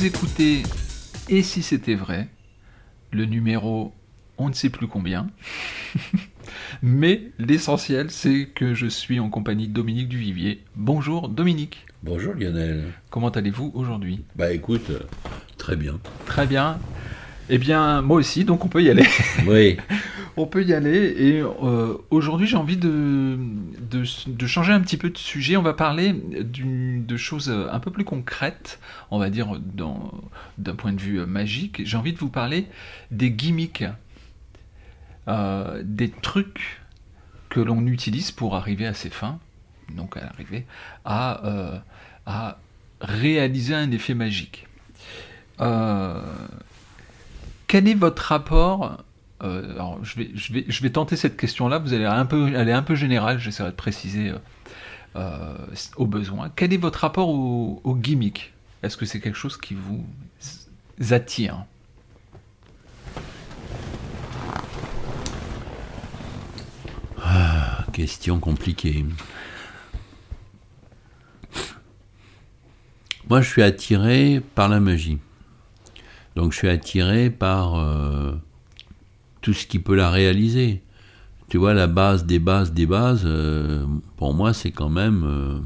Vous écoutez Et si c'était vrai Le numéro on ne sait plus combien. Mais l'essentiel, c'est que je suis en compagnie de Dominique Duvivier. Bonjour Dominique. Bonjour Lionel. Comment allez-vous aujourd'hui? Bah écoute, euh, très bien. Très bien. Eh bien, moi aussi, donc on peut y aller. Oui. on peut y aller. Et euh, aujourd'hui, j'ai envie de, de, changer un petit peu de sujet. On va parler de choses un peu plus concrètes, on va dire d'un point de vue magique. J'ai envie de vous parler des gimmicks. Euh, des trucs que l'on utilise pour arriver à ses fins, donc à arriver à, euh, à réaliser un effet magique. Euh, quel est votre rapport alors, je vais, tenter cette question-là, vous allez un peu, elle est un peu générale, j'essaierai de préciser au besoin. Quel est votre rapport au, au gimmick? Est-ce que c'est quelque chose qui vous attire? Question compliquée. Moi, je suis attiré par la magie. Donc, je suis attiré par euh, tout ce qui peut la réaliser. Tu vois, la base des bases des bases, euh, pour moi, c'est quand même euh,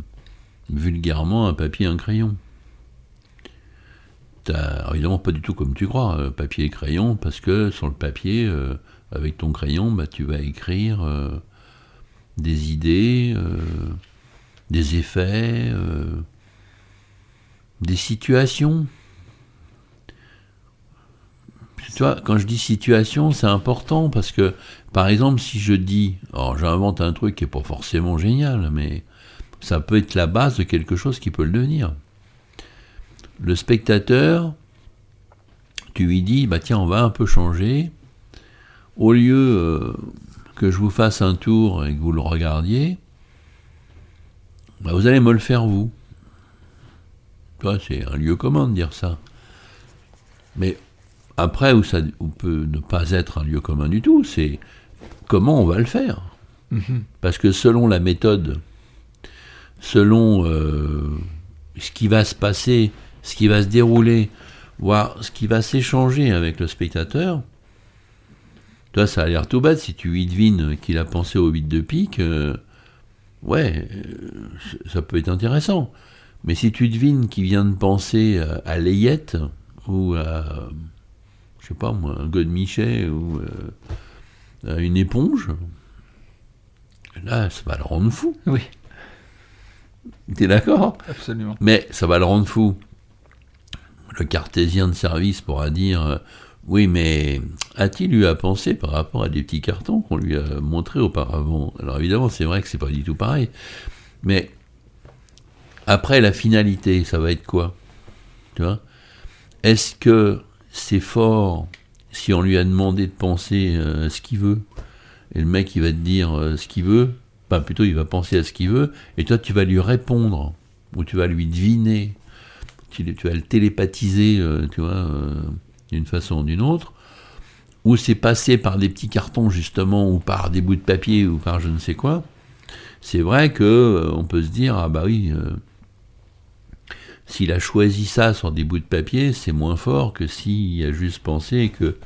vulgairement un papier et un crayon. évidemment, pas du tout comme tu crois, papier et crayon, parce que sur le papier, avec ton crayon, bah, tu vas écrire des idées, des effets, des situations. Tu vois, quand je dis situation, c'est important parce que, par exemple, si je dis, alors j'invente un truc qui n'est pas forcément génial, mais ça peut être la base de quelque chose qui peut le devenir. Le spectateur, tu lui dis, bah tiens, on va un peu changer. Au lieu euh, que je vous fasse un tour et que vous le regardiez, bah, vous allez me le faire vous. C'est un lieu commun de dire ça. Mais après, où ça peut ne pas être un lieu commun du tout, c'est comment on va le faire. Mhm. Parce que selon la méthode, selon euh, ce qui va se passer, ce qui va se dérouler, voire ce qui va s'échanger avec le spectateur, toi, ça a l'air tout bête si tu lui devines qu'il a pensé au 8 de pique. Euh, ouais, euh, ça peut être intéressant. Mais si tu devines qu'il vient de penser à Layette ou à, je sais pas moi, un Godemichet ou euh, à une éponge, là, ça va le rendre fou. Oui. T'es d'accord? Absolument. Mais ça va le rendre fou. Le cartésien de service pourra dire oui, mais a-t-il eu à penser par rapport à des petits cartons qu'on lui a montrés auparavant? Alors évidemment, c'est vrai que c'est pas du tout pareil. Mais après la finalité, ça va être quoi? Tu vois? Est-ce que c'est fort si on lui a demandé de penser euh, à ce qu'il veut et le mec il va te dire euh, ce qu'il veut, pas plutôt il va penser à ce qu'il veut et toi tu vas lui répondre ou tu vas lui deviner, tu, vas le télépathiser, euh, tu vois d'une façon ou d'une autre, ou c'est passé par des petits cartons justement, ou par des bouts de papier, ou par je ne sais quoi, c'est vrai que on peut se dire ah bah oui, s'il a choisi ça sur des bouts de papier, c'est moins fort que s'il a juste pensé que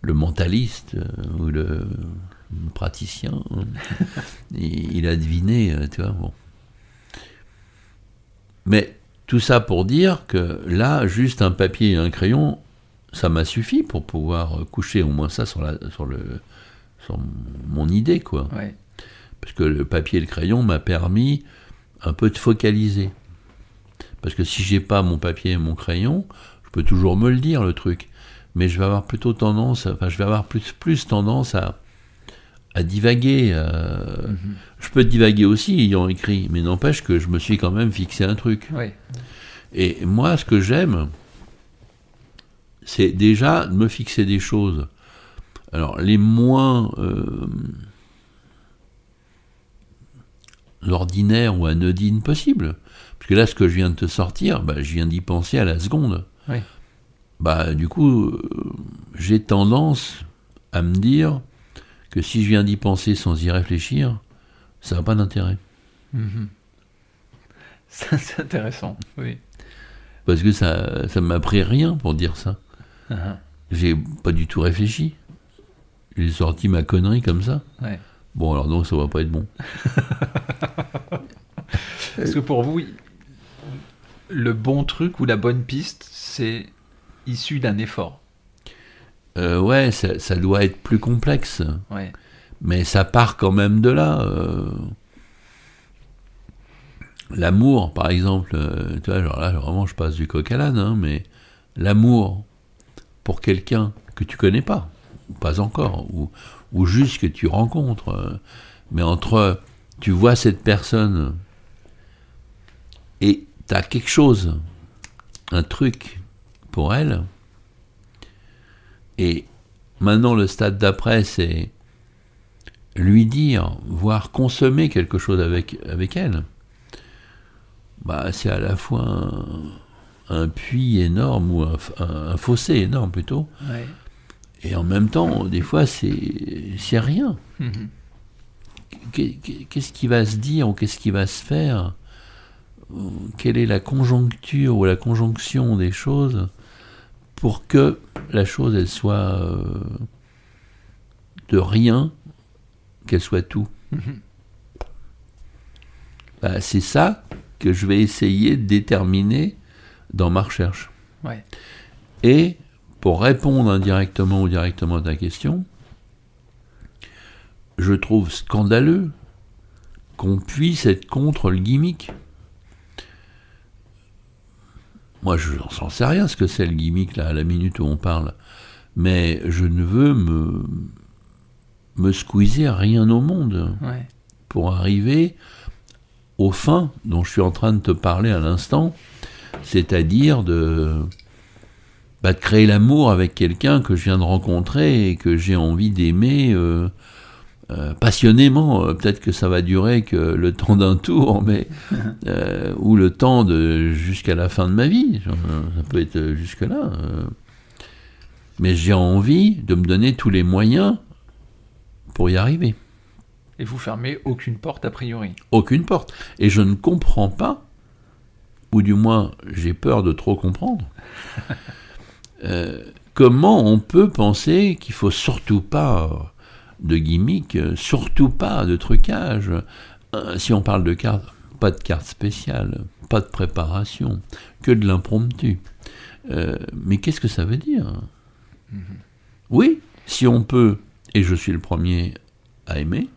le mentaliste euh, ou le, praticien, il, il, a deviné, tu vois. Bon. Mais tout ça pour dire que là, juste un papier et un crayon, ça m'a suffi pour pouvoir coucher au moins ça sur, la, sur, le, sur mon idée, quoi. Parce que le papier et le crayon m'a permis un peu de focaliser. Parce que si j'ai pas mon papier et mon crayon, je peux toujours me le dire, le truc. Mais je vais avoir plutôt tendance, enfin, je vais avoir plus, plus tendance à, à divaguer. Mhm. Je peux divaguer aussi ayant écrit, mais n'empêche que je me suis quand même fixé un truc. Et moi, ce que j'aime, c'est déjà de me fixer des choses. Alors, les moins euh, ordinaires ou anodines possibles. Parce que là, ce que je viens de te sortir, bah, je viens d'y penser à la seconde. Bah, du coup, euh, j'ai tendance à me dire que si je viens d'y penser sans y réfléchir, ça n'a pas d'intérêt. Mhm. C'est intéressant, oui. Parce que ça ça m'a pris rien pour dire ça. Uh-huh. J'ai pas du tout réfléchi. J'ai sorti ma connerie comme ça. Ouais. Bon, alors donc ça va pas être bon. Parce que pour vous, le bon truc ou la bonne piste, c'est issu d'un effort. Euh, ouais, ça, ça doit être plus complexe. Ouais. Mais ça part quand même de là. euh. L'amour, par exemple, euh, tu vois, genre là, vraiment, je passe du coq à l'âne, hein, mais l'amour pour quelqu'un que tu connais pas, ou pas encore, ou, ou juste que tu rencontres, euh, mais entre, tu vois cette personne et tu as quelque chose, un truc pour elle, et maintenant le stade d'après, c'est lui dire, voire consommer quelque chose avec, avec elle, bah, c'est à la fois un, un puits énorme ou un, un- un fossé énorme plutôt, Ouais. et en même temps, des fois, c'est rien. Qu'est- Qu'est-ce qui va se dire ou qu'est-ce qui va se faire Quelle est la conjoncture ou la conjonction des choses pour que la chose, elle soit euh, de rien, qu'elle soit tout Mhm. Bah, C'est ça que je vais essayer de déterminer dans ma recherche. Ouais. Et pour répondre indirectement ou directement à ta question, je trouve scandaleux qu'on puisse être contre le gimmick. Moi, je n'en sais rien ce que c'est le gimmick, là, à la minute où on parle. Mais je ne veux me, me squeezer rien au monde Ouais. pour arriver au fin dont je suis en train de te parler à l'instant, c'est-à-dire de, bah, de créer l'amour avec quelqu'un que je viens de rencontrer et que j'ai envie d'aimer euh, euh, passionnément. Euh, Peut-être que ça va durer que le temps d'un tour, mais euh, ou le temps de jusqu'à la fin de ma vie. Ça peut être jusque là. Mais j'ai envie de me donner tous les moyens pour y arriver. Et vous fermez aucune porte a priori. aucune porte. Et je ne comprends pas, ou du moins j'ai peur de trop comprendre, euh, comment on peut penser qu'il faut surtout pas de gimmick, euh, surtout pas de trucage. Euh, Si on parle de cartes, pas de carte spéciale, pas de préparation, que de l'impromptu. Euh, mais qu'est-ce que ça veut dire? Oui, si on peut, et je suis le premier à aimer,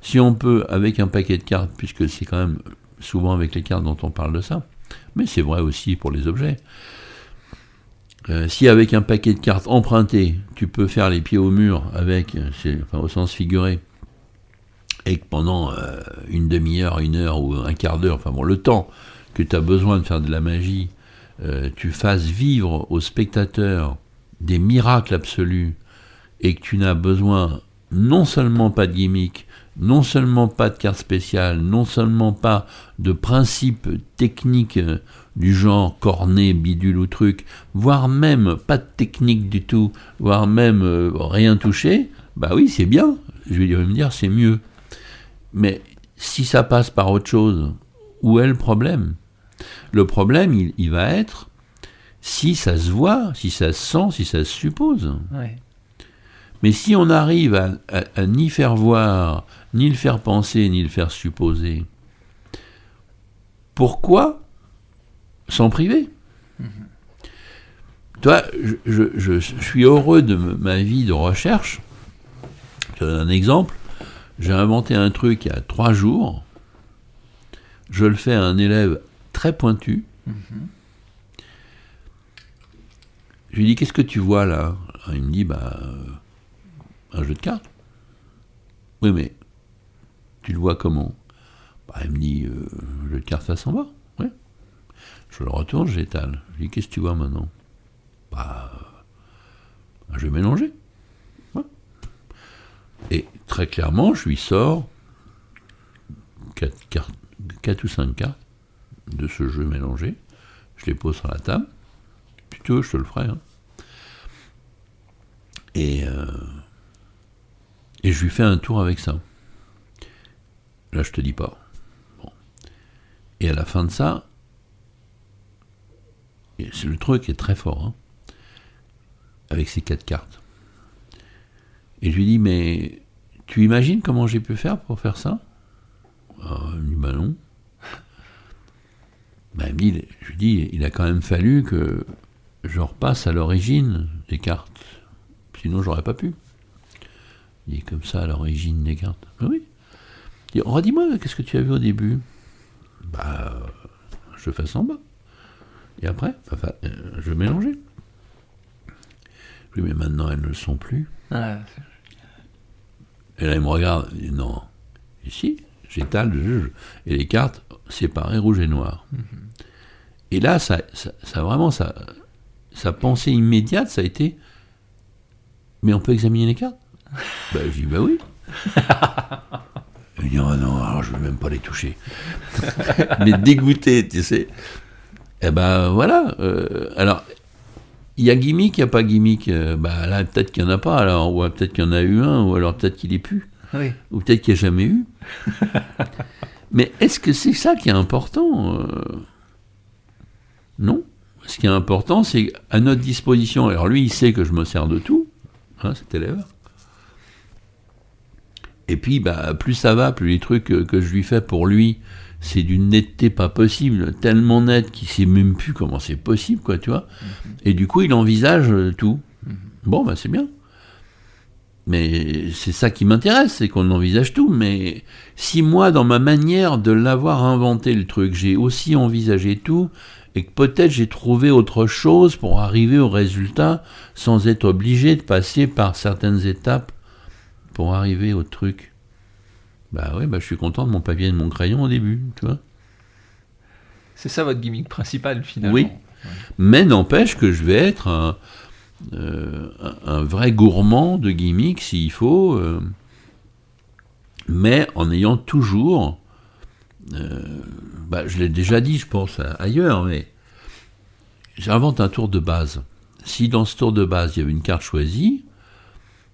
si on peut, avec un paquet de cartes, puisque c'est quand même souvent avec les cartes dont on parle de ça, mais c'est vrai aussi pour les objets, euh, si avec un paquet de cartes emprunté, tu peux faire les pieds au mur avec, euh, enfin, au sens figuré, et que pendant euh, une demi-heure, une heure ou un quart d'heure, enfin bon, le temps que tu as besoin de faire de la magie, tu fasses vivre aux spectateurs des miracles absolus et que tu n'as besoin non seulement pas de gimmick, non seulement pas de carte spéciale, non seulement pas de principes techniques du genre cornet, bidule ou truc, voire même pas de technique du tout, voire même euh, rien touché, bah oui, c'est bien. Je vais me dire, c'est mieux. Mais si ça passe par autre chose, où est le problème? Le problème, il, il va être si ça se voit, si ça se sent, si ça se suppose. Ouais. Mais si on arrive à, à- à ni faire voir, ni le faire penser, ni le faire supposer, pourquoi s'en priver Toi, je, suis heureux de ma vie de recherche. Je donne un exemple. J'ai inventé un truc il y a trois jours. Je le fais à un élève très pointu. Je lui dis Qu'est-ce que tu vois là? Il me dit Bah, euh, un jeu de cartes. Oui, mais tu le vois comment? Bah, Il me dit euh, jeu de cartes, ça s'en va. Je le retourne, j'étale. Je lui dis Qu'est-ce que tu vois maintenant? Bah, euh, mélangé. Ouais. Et très clairement, je lui sors 4, ou 5 cartes de ce jeu mélangé. Je les pose sur la table. Si tu veux, je te le ferai. hein. Et, euh, et je lui fais un tour avec ça. Là, je te dis pas. Et à la fin de ça, Le truc est très fort, hein, avec ces quatre cartes. Et je lui dis, mais tu imagines comment j'ai pu faire pour faire ça? Ah, Il me dit, bah non. Bah, je lui dis, il a quand même fallu que je repasse à l'origine des cartes. Sinon, j'aurais pas pu. Il est comme ça à l'origine des cartes. Bah oui. Il dit, redis-moi, qu'est-ce que tu as vu au début? Bah, je fais en bas. Et après, enfin, euh, je mélangeais. Je lui dis, mais maintenant, elles ne le sont plus. Ah, et là, il me regarde, il dit, non. Ici, j'étale, je, et les cartes séparées rouge et noir. Mhm. Et là, ça, ça, vraiment, ça, sa pensée immédiate, ça a été, mais on peut examiner les cartes? Ben, je dis, bah oui. Il dit, oh non, alors je ne veux même pas les toucher. mais dégoûté, tu sais. Eh ben voilà. Euh, alors, il y a gimmick, il n'y a pas gimmick. Euh, bah là, peut-être qu'il n'y en a pas, alors, ou peut-être qu'il y en a eu un, ou alors peut-être qu'il est plus. Ou peut-être qu'il n'y a jamais eu. mais est-ce que c'est ça qui est important euh? Non. Ce qui est important, c'est à notre disposition. Alors lui, il sait que je me sers de tout, hein, cet élève. Et puis, bah, plus ça va, plus les trucs que, je lui fais pour lui, c'est d'une netteté pas possible, tellement nette qu'il sait même plus comment c'est possible, quoi, tu vois. Mhm. Et du coup, il envisage tout. Mhm. Bon, bah, c'est bien. Mais c'est ça qui m'intéresse, c'est qu'on envisage tout. Mais si moi, dans ma manière de l'avoir inventé le truc, j'ai aussi envisagé tout, et que peut-être j'ai trouvé autre chose pour arriver au résultat sans être obligé de passer par certaines étapes pour arriver au truc. Bah oui, bah je suis content de mon papier et de mon crayon au début, tu vois. C'est ça votre gimmick principal finalement. Oui, mais n'empêche que je vais être un, euh, vrai gourmand de gimmick s'il faut, euh, mais en ayant toujours, euh, bah, je l'ai déjà dit, je pense ailleurs, mais j'invente un tour de base. Si dans ce tour de base il y avait une carte choisie,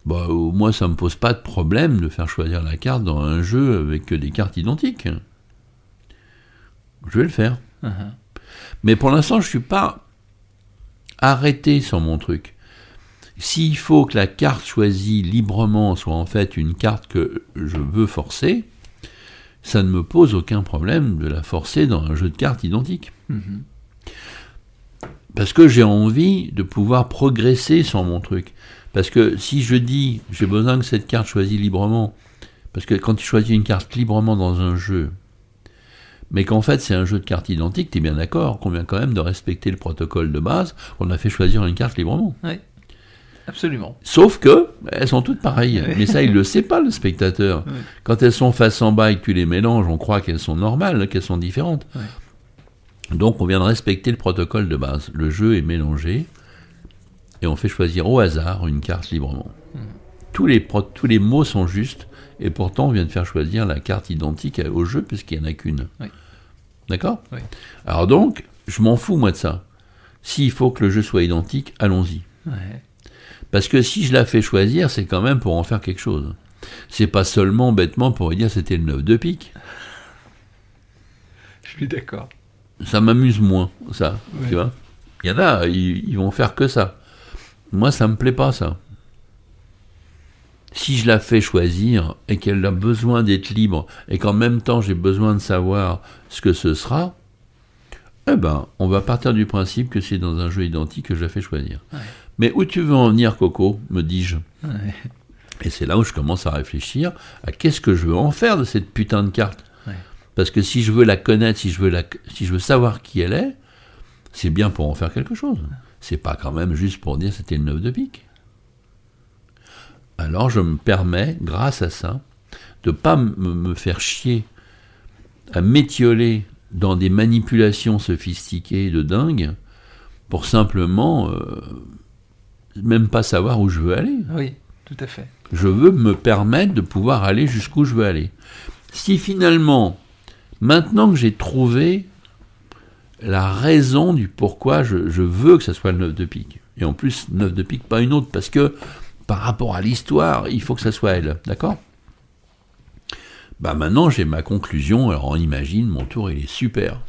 bah, moins ça ne me pose pas de problème de faire choisir la carte dans un jeu avec des cartes identiques. Je vais le faire. Uh-huh. Mais pour l'instant, je ne suis pas arrêté sur mon truc. S'il faut que la carte choisie librement soit en fait une carte que je veux forcer, ça ne me pose aucun problème de la forcer dans un jeu de cartes identique. Mm-hmm. Parce que j'ai envie de pouvoir progresser sur mon truc. Parce que si je dis j'ai besoin que cette carte choisie librement, parce que quand tu choisis une carte librement dans un jeu, mais qu'en fait c'est un jeu de cartes identiques, tu es bien d'accord qu'on vient quand même de respecter le protocole de base, qu'on a fait choisir une carte librement. Oui, absolument. Sauf que elles sont toutes pareilles. Mais ça, il ne le sait pas, le spectateur. Quand elles sont face en bas et que tu les mélanges, on croit qu'elles sont normales, qu'elles sont différentes. Donc on vient de respecter le protocole de base. Le jeu est mélangé et on fait choisir au hasard une carte librement. Hmm. Tous, les tous les mots sont justes et pourtant on vient de faire choisir la carte identique au jeu puisqu'il n'y en a qu'une. D'accord? Alors donc, je m'en fous moi de ça. S'il faut que le jeu soit identique, allons-y. Parce que si je la fais choisir, c'est quand même pour en faire quelque chose. C'est pas seulement bêtement pour dire c'était le 9 de pique. Je suis d'accord. Ça m'amuse moins, ça. Tu vois Il y en a, ils, vont faire que ça. Moi, ça me plaît pas, ça. Si je la fais choisir et qu'elle a besoin d'être libre et qu'en même temps j'ai besoin de savoir ce que ce sera, eh ben, on va partir du principe que c'est dans un jeu identique que je la fais choisir. Mais où tu veux en venir, Coco me dis-je? Et c'est là où je commence à réfléchir à qu'est-ce que je veux en faire de cette putain de carte. Parce que si je veux la connaître, si je veux, la, si je veux savoir qui elle est, c'est bien pour en faire quelque chose. C'est pas quand même juste pour dire c'était le 9 de pique. Alors je me permets, grâce à ça, de pas me faire chier à m'étioler dans des manipulations sophistiquées de dingue pour simplement euh, même pas savoir où je veux aller. Oui, tout à fait. Je veux me permettre de pouvoir aller jusqu'où je veux aller. Si finalement, maintenant que j'ai trouvé la raison du pourquoi je, veux que ça soit le 9 de pique, et en plus 9 de pique, pas une autre, parce que par rapport à l'histoire, il faut que ça soit elle, d'accord? Bah maintenant j'ai ma conclusion, alors on imagine, mon tour il est super.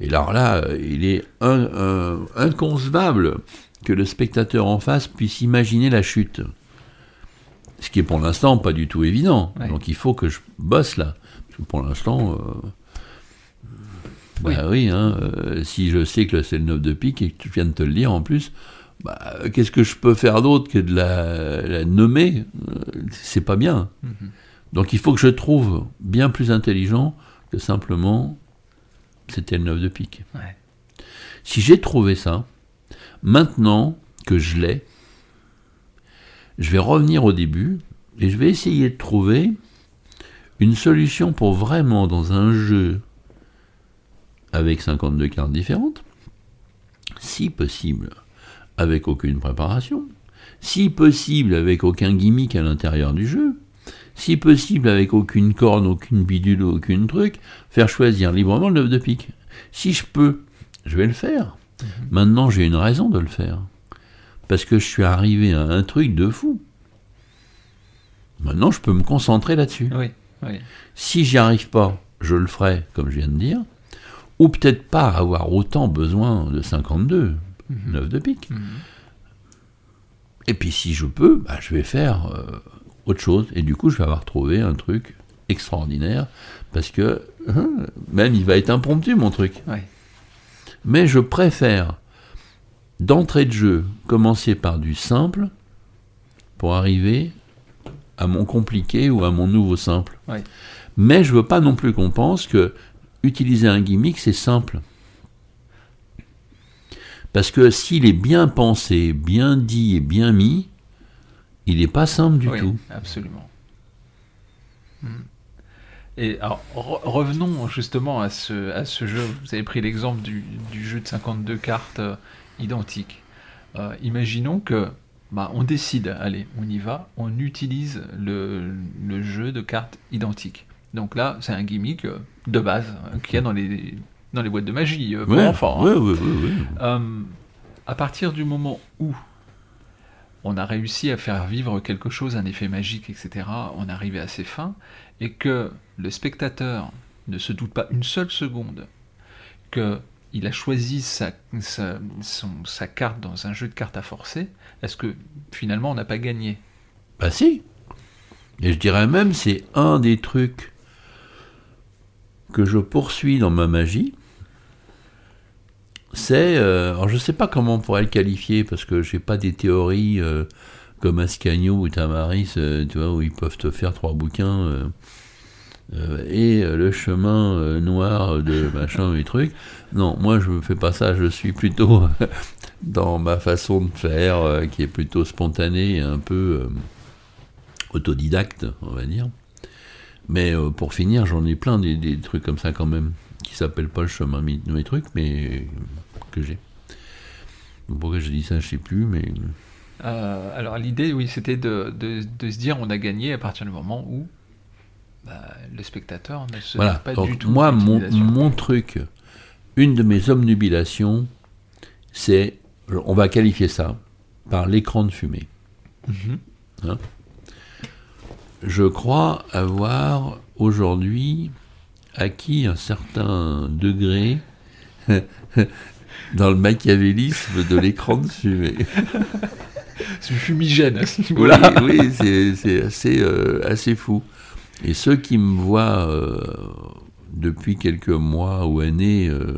Et alors là, euh, il est un- un- inconcevable que le spectateur en face puisse imaginer la chute. Ce qui est pour l'instant pas du tout évident. Ouais. Donc il faut que je bosse là. Parce que pour l'instant, euh. Bah oui, hein, euh, si je sais que c'est le 9 de pique et que tu viens de te le dire en plus, bah, qu'est-ce que je peux faire d'autre que de la, la nommer? Euh, C'est pas bien. Mhm. Donc il faut que je trouve bien plus intelligent que simplement c'était le 9 de pique. Ouais. Si j'ai trouvé ça, maintenant que je l'ai, je vais revenir au début et je vais essayer de trouver une solution pour vraiment dans un jeu avec 52 cartes différentes, si possible avec aucune préparation, si possible avec aucun gimmick à l'intérieur du jeu, si possible avec aucune corne, aucune bidule, aucune truc, faire choisir librement le 9 de pique. Si je peux, je vais le faire. Maintenant, j'ai une raison de le faire. Parce que je suis arrivé à un truc de fou. Maintenant, je peux me concentrer là-dessus. Oui, oui. Si j'y arrive pas, je le ferai, comme je viens de dire. Ou peut-être pas avoir autant besoin de 52, 9 de pique. Mhm. Et puis si je peux, bah, je vais faire euh, autre chose. Et du coup, je vais avoir trouvé un truc extraordinaire. Parce que hein, même il va être impromptu, mon truc. Ouais. Mais je préfère, d'entrée de jeu, commencer par du simple pour arriver à mon compliqué ou à mon nouveau simple. Ouais. Mais je veux pas non plus qu'on pense que utiliser un gimmick, c'est simple. Parce que s'il est bien pensé, bien dit et bien mis, il n'est pas simple du oui, tout. absolument. Hmm. Et alors, re- revenons justement à ce, à ce jeu. Vous avez pris l'exemple du, du jeu de 52 cartes euh, identiques. Euh, imaginons que bah, on décide, allez, on y va, on utilise le, le jeu de cartes identiques. Donc là, c'est un gimmick euh, de base euh, qu'il y a dans les, dans les boîtes de magie euh, pour Ouais, enfants. hein. ouais, ouais. Euh, à partir du moment où on a réussi à faire vivre quelque chose, un effet magique, etc., on arrivé à ses fins, et que le spectateur ne se doute pas une seule seconde qu'il a choisi sa, sa, son- sa carte dans un jeu de cartes à forcer, est-ce que finalement on n'a pas gagné? Bah si. Et je dirais même, c'est un des trucs que je poursuis dans ma magie. C'est, euh, alors je sais pas comment on pourrait le qualifier parce que j'ai pas des théories euh, comme Ascanio ou Tamaris, euh, tu vois, où ils peuvent te faire trois bouquins et le chemin noir de machin et trucs. Non, moi je ne fais pas ça. Je suis plutôt dans ma façon de faire qui est plutôt spontanée et un peu autodidacte, on va dire. Mais euh, pour finir, j'en ai plein des, des trucs comme ça quand même, qui s'appellent pas le chemin mi- mes trucs, mais que j'ai. Pourquoi je dis ça, je sais plus, mais Euh, Alors l'idée, oui, c'était de, de- de se dire on a gagné à partir du moment où bah, le spectateur ne se voilà. pas Donc, du tout. moi, mon, truc, une de mes omnubilations, c'est, on va qualifier ça par l'écran de fumée. Mhm. Je crois avoir aujourd'hui acquis un certain degré dans le machiavélisme de l'écran de fumée. C'est fumigène à ce niveau-là. oui, c'est c'est assez, euh, assez fou. Et ceux qui me voient euh, depuis quelques mois ou années euh,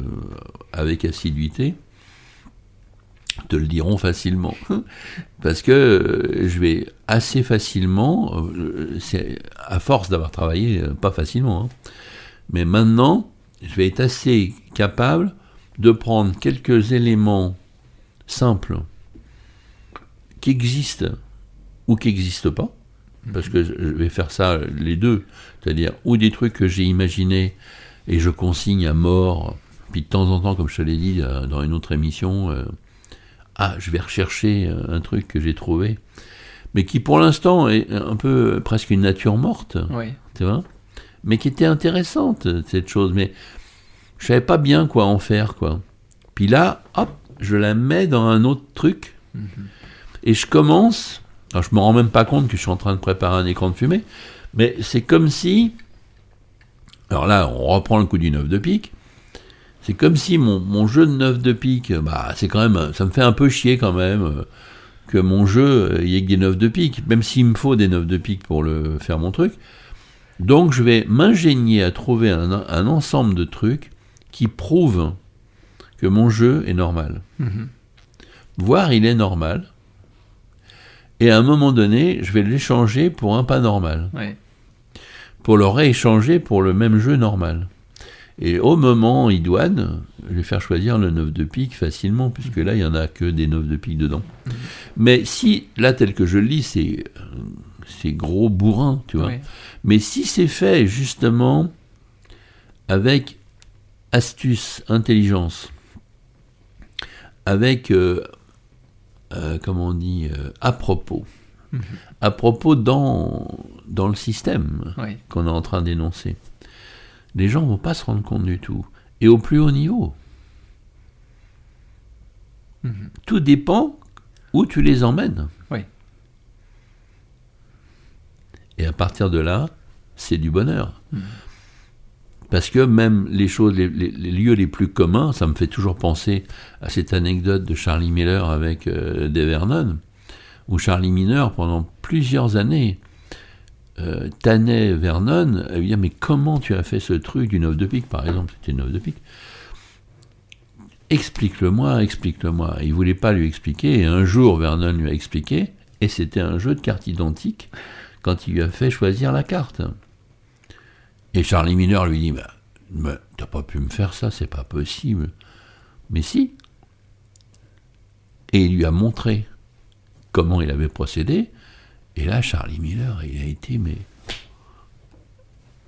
avec assiduité te le diront facilement. Parce que euh, je vais assez facilement, euh, à force d'avoir travaillé, euh, pas facilement, hein, mais maintenant, je vais être assez capable de prendre quelques éléments simples qui existent ou qui n'existent pas, parce que je vais faire ça les deux, c'est-à-dire ou des trucs que j'ai imaginés et je consigne à mort, puis de temps en temps, comme je te l'ai dit dans une autre émission, ah, je vais rechercher euh, un truc que j'ai trouvé, mais qui pour l'instant est un peu presque une nature morte, Oui. tu vois, mais qui était intéressante, cette chose, mais je savais pas bien quoi en faire, quoi. Puis là, hop, je la mets dans un autre truc, Mhm. et je commence, alors je me rends même pas compte que je suis en train de préparer un écran de fumée, mais c'est comme si, alors là, on reprend le coup du 9 de pique, C'est comme si mon, mon jeu de 9 de pique, bah, c'est quand même, ça me fait un peu chier quand même euh, que mon jeu, euh, il y ait que des 9 de pique, même s'il me faut des 9 de pique pour le faire mon truc. Donc je vais m'ingénier à trouver un, un ensemble de trucs qui prouvent que mon jeu est normal. Mhm. Voire il est normal. Et à un moment donné, je vais l'échanger pour un pas normal. Ouais. Pour le rééchanger pour le même jeu normal. Et au moment idoine, je vais faire choisir le 9 de pique facilement, puisque là, il n'y en a que des 9 de pique dedans. Mais si, là, tel que je le lis, c'est c'est gros bourrin, tu vois. Mais si c'est fait justement avec astuce, intelligence, avec, euh, euh, comment on dit, euh, à propos, Mhm. à propos dans, dans le système qu'on est en train d'énoncer, les gens vont pas se rendre compte du tout. Et au plus haut niveau, Mhm. tout dépend où tu les emmènes. Oui. Et à partir de là, c'est du bonheur. Mhm. Parce que même les choses, les, les- les lieux les plus communs, ça me fait toujours penser à cette anecdote de Charlie Miller avec euh, Dave Vernon, où Charlie Miller, pendant plusieurs années, euh, tannait Vernon, à lui dire Mais comment tu as fait ce truc du 9 de pique, par exemple? C'était une 9 de pique. Explique-le-moi, explique-le-moi. Il voulait pas lui expliquer, et un jour Vernon lui a expliqué, et c'était un jeu de cartes identiques quand il lui a fait choisir la carte. Et Charlie Miller lui dit bah, mais T'as pas pu me faire ça, c'est pas possible. Mais si. Et il lui a montré comment il avait procédé. Et là, Charlie Miller, il a été mais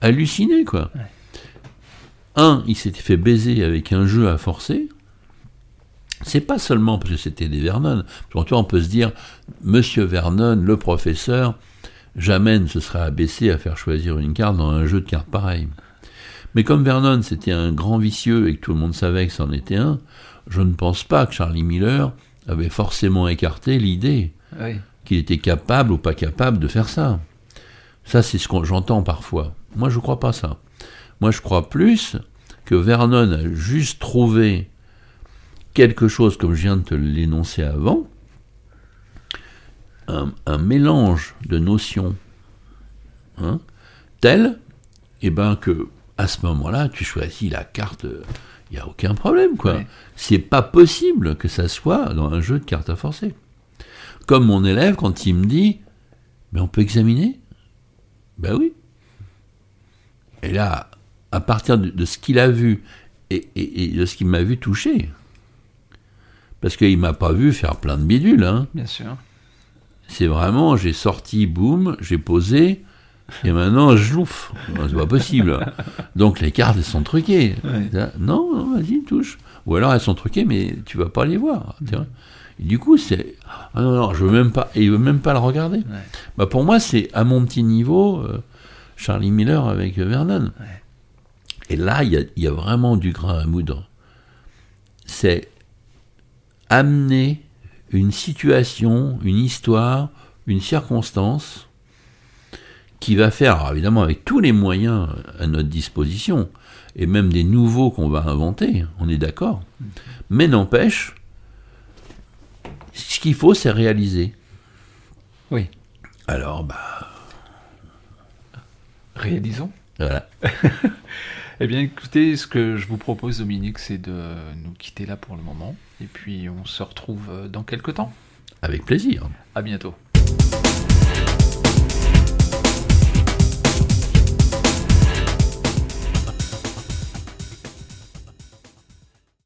halluciné, quoi. Ouais. Un, il s'était fait baiser avec un jeu à forcer. C'est pas seulement parce que c'était des Vernon. Parce que, on peut se dire, Monsieur Vernon, le professeur, jamais ne se serait abaissé à faire choisir une carte dans un jeu de cartes pareil. Mais comme Vernon, c'était un grand vicieux et que tout le monde savait que c'en était un, je ne pense pas que Charlie Miller avait forcément écarté l'idée. Qu'il était capable ou pas capable de faire ça. Ça, c'est ce que j'entends parfois. Moi, je crois pas ça. Moi, je crois plus que Vernon a juste trouvé quelque chose, comme je viens de te l'énoncer avant, un, un mélange de notions hein, tel eh ben, que à ce moment-là, tu choisis la carte, il n'y a aucun problème. quoi. Ouais. C'est pas possible que ça soit dans un jeu de cartes à forcer. Comme mon élève, quand il me dit Mais on peut examiner? Ben oui. Et là, à partir de, de ce qu'il a vu et, et- et de ce qu'il m'a vu toucher, parce qu'il m'a pas vu faire plein de bidules, hein. Bien sûr. c'est vraiment j'ai sorti, boum, j'ai posé, et maintenant je louffe. C'est pas possible. Donc les cartes elles sont truquées. Ouais. Non, non, vas-y, touche. Ou alors elles sont truquées, mais tu vas pas les voir. Et du coup, c'est. Ah non, non, je veux même pas. Et il veut même pas le regarder. Ouais. Bah, pour moi, c'est à mon petit niveau, euh, Charlie Miller avec euh, Vernon. Ouais. Et là, il y a, y a vraiment du grain à moudre. C'est amener une situation, une histoire, une circonstance qui va faire, évidemment avec tous les moyens à notre disposition, et même des nouveaux qu'on va inventer, on est d'accord, mais n'empêche, ce qu'il faut, c'est réaliser. Oui. Alors, bah, Réalisons. voilà. Eh bien, écoutez, ce que je vous propose, Dominique, c'est de nous quitter là pour le moment. Et puis, on se retrouve euh, dans quelques temps. Avec plaisir. À bientôt.